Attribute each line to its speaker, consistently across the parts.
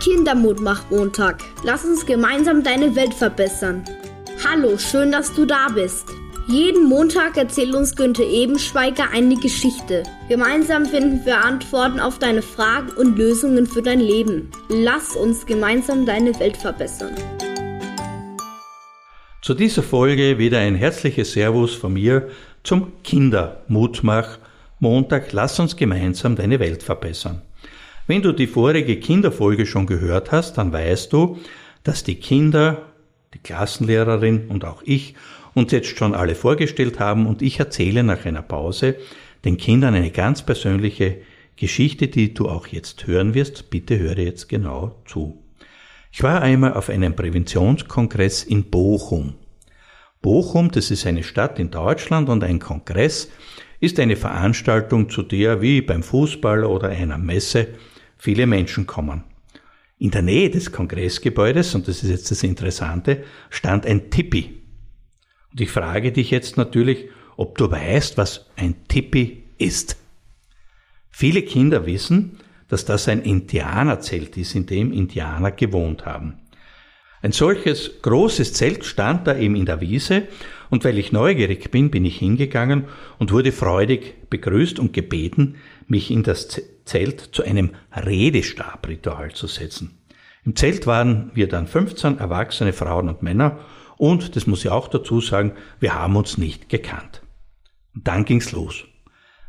Speaker 1: Kindermutmach-Montag. Lass uns gemeinsam deine Welt verbessern. Hallo, schön, dass du da bist. Jeden Montag erzählt uns Günther Ebenschweiger eine Geschichte. Gemeinsam finden wir Antworten auf deine Fragen und Lösungen für dein Leben. Lass uns gemeinsam deine Welt verbessern.
Speaker 2: Zu dieser Folge wieder ein herzliches Servus von mir zum Kindermutmach Montag. Lass uns gemeinsam deine Welt verbessern. Wenn du die vorige Kinderfolge schon gehört hast, dann weißt du, dass die Kinder, die Klassenlehrerin und auch ich uns jetzt schon alle vorgestellt haben und ich erzähle nach einer Pause den Kindern eine ganz persönliche Geschichte, die du auch jetzt hören wirst. Bitte höre jetzt genau zu. Ich war einmal auf einem Präventionskongress in Bochum. Bochum, das ist eine Stadt in Deutschland und ein Kongress ist eine Veranstaltung, zu der wie beim Fußball oder einer Messe viele Menschen kommen. In der Nähe des Kongressgebäudes, und das ist jetzt das Interessante, stand ein Tippi. Und ich frage dich jetzt natürlich, ob du weißt, was ein Tippi ist. Viele Kinder wissen, dass das ein Indianerzelt ist, in dem Indianer gewohnt haben. Ein solches großes Zelt stand da eben in der Wiese und weil ich neugierig bin, bin ich hingegangen und wurde freudig begrüßt und gebeten, mich in das Zelt zu einem Redestabritual zu setzen. Im Zelt waren wir dann 15 erwachsene Frauen und Männer und, das muss ich auch dazu sagen, wir haben uns nicht gekannt. Und dann ging's los.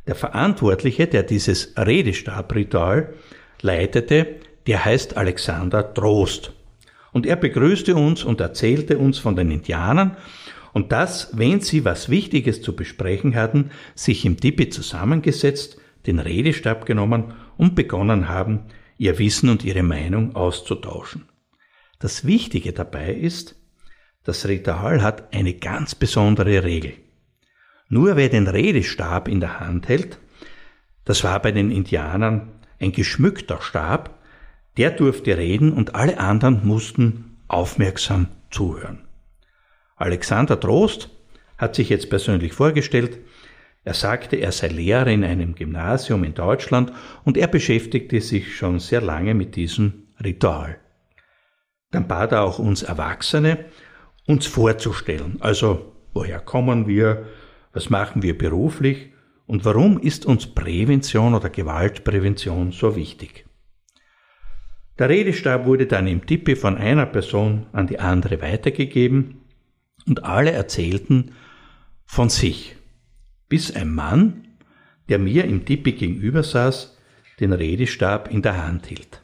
Speaker 2: Der Verantwortliche, der dieses Redestabritual leitete, der heißt Alexander Trost. Und er begrüßte uns und erzählte uns von den Indianern und dass, wenn sie was Wichtiges zu besprechen hatten, sich im Tipi zusammengesetzt, den Redestab genommen und begonnen haben, ihr Wissen und ihre Meinung auszutauschen. Das Wichtige dabei ist, das Ritual hat eine ganz besondere Regel. Nur wer den Redestab in der Hand hält, das war bei den Indianern ein geschmückter Stab, der durfte reden und alle anderen mussten aufmerksam zuhören. Alexander Trost hat sich jetzt persönlich vorgestellt. Er sagte, er sei Lehrer in einem Gymnasium in Deutschland und er beschäftigte sich schon sehr lange mit diesem Ritual. Dann bat er auch uns Erwachsene, uns vorzustellen. Also, woher kommen wir? Was machen wir beruflich? Und warum ist uns Prävention oder Gewaltprävention so wichtig? Der Redestab wurde dann im Tippe von einer Person an die andere weitergegeben und alle erzählten von sich, bis ein Mann, der mir im Tippe gegenüber saß, den Redestab in der Hand hielt.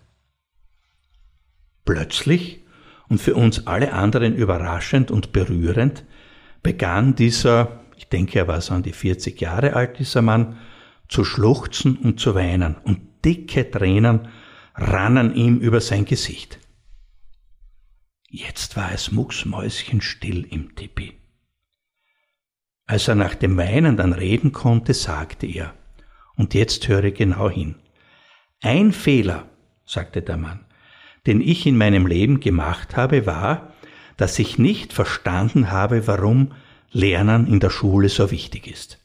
Speaker 2: Plötzlich und für uns alle anderen überraschend und berührend begann dieser, ich denke, er war so an die 40 Jahre alt, dieser Mann, zu schluchzen und zu weinen und dicke Tränen rannen ihm über sein Gesicht. Jetzt war es mucksmäuschenstill im Tipi. Als er nach dem Weinen dann reden konnte, sagte er, und jetzt höre genau hin. Ein Fehler, sagte der Mann, den ich in meinem Leben gemacht habe, war, dass ich nicht verstanden habe, warum Lernen in der Schule so wichtig ist.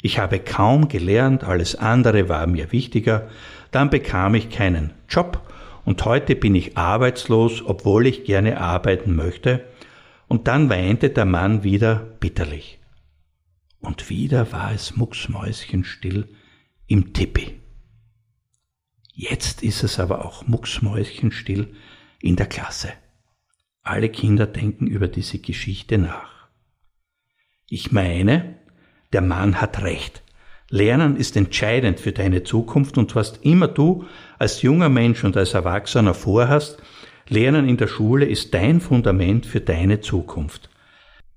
Speaker 2: Ich habe kaum gelernt, alles andere war mir wichtiger, dann bekam ich keinen Job und heute bin ich arbeitslos, obwohl ich gerne arbeiten möchte. Und dann weinte der Mann wieder bitterlich. Und wieder war es mucksmäuschenstill im Tippi. Jetzt ist es aber auch mucksmäuschenstill in der Klasse. Alle Kinder denken über diese Geschichte nach. Ich meine, der Mann hat recht. Lernen ist entscheidend für deine Zukunft und was immer du als junger Mensch und als Erwachsener vorhast, Lernen in der Schule ist dein Fundament für deine Zukunft.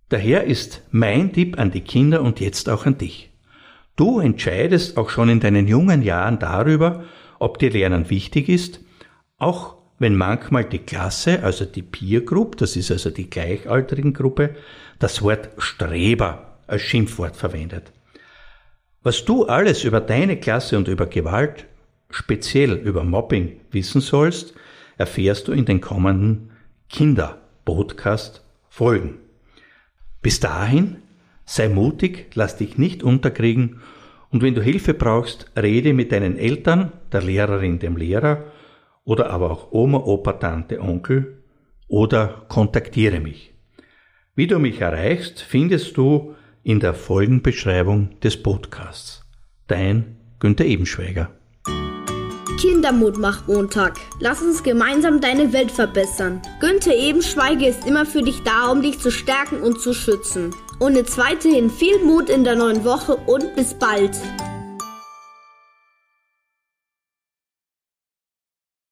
Speaker 2: Daher ist mein Tipp an die Kinder und jetzt auch an dich. Du entscheidest auch schon in deinen jungen Jahren darüber, ob dir Lernen wichtig ist, auch wenn manchmal die Klasse, also die Peer Group, das ist also die gleichaltrigen Gruppe, das Wort Streber als Schimpfwort verwendet. Was du alles über deine Klasse und über Gewalt, speziell über Mobbing wissen sollst, erfährst du in den kommenden Kinder-Podcast-Folgen. Bis dahin, sei mutig, lass dich nicht unterkriegen und wenn du Hilfe brauchst, rede mit deinen Eltern, der Lehrerin, dem Lehrer oder aber auch Oma, Opa, Tante, Onkel oder kontaktiere mich. Wie du mich erreichst, findest du in der Folgenbeschreibung des Podcasts. Dein Günther Ebenschweiger.
Speaker 1: Kindermut macht Montag. Lass uns gemeinsam deine Welt verbessern. Günther Ebenschweiger ist immer für dich da, um dich zu stärken und zu schützen. Und jetzt weiterhin viel Mut in der neuen Woche und bis bald.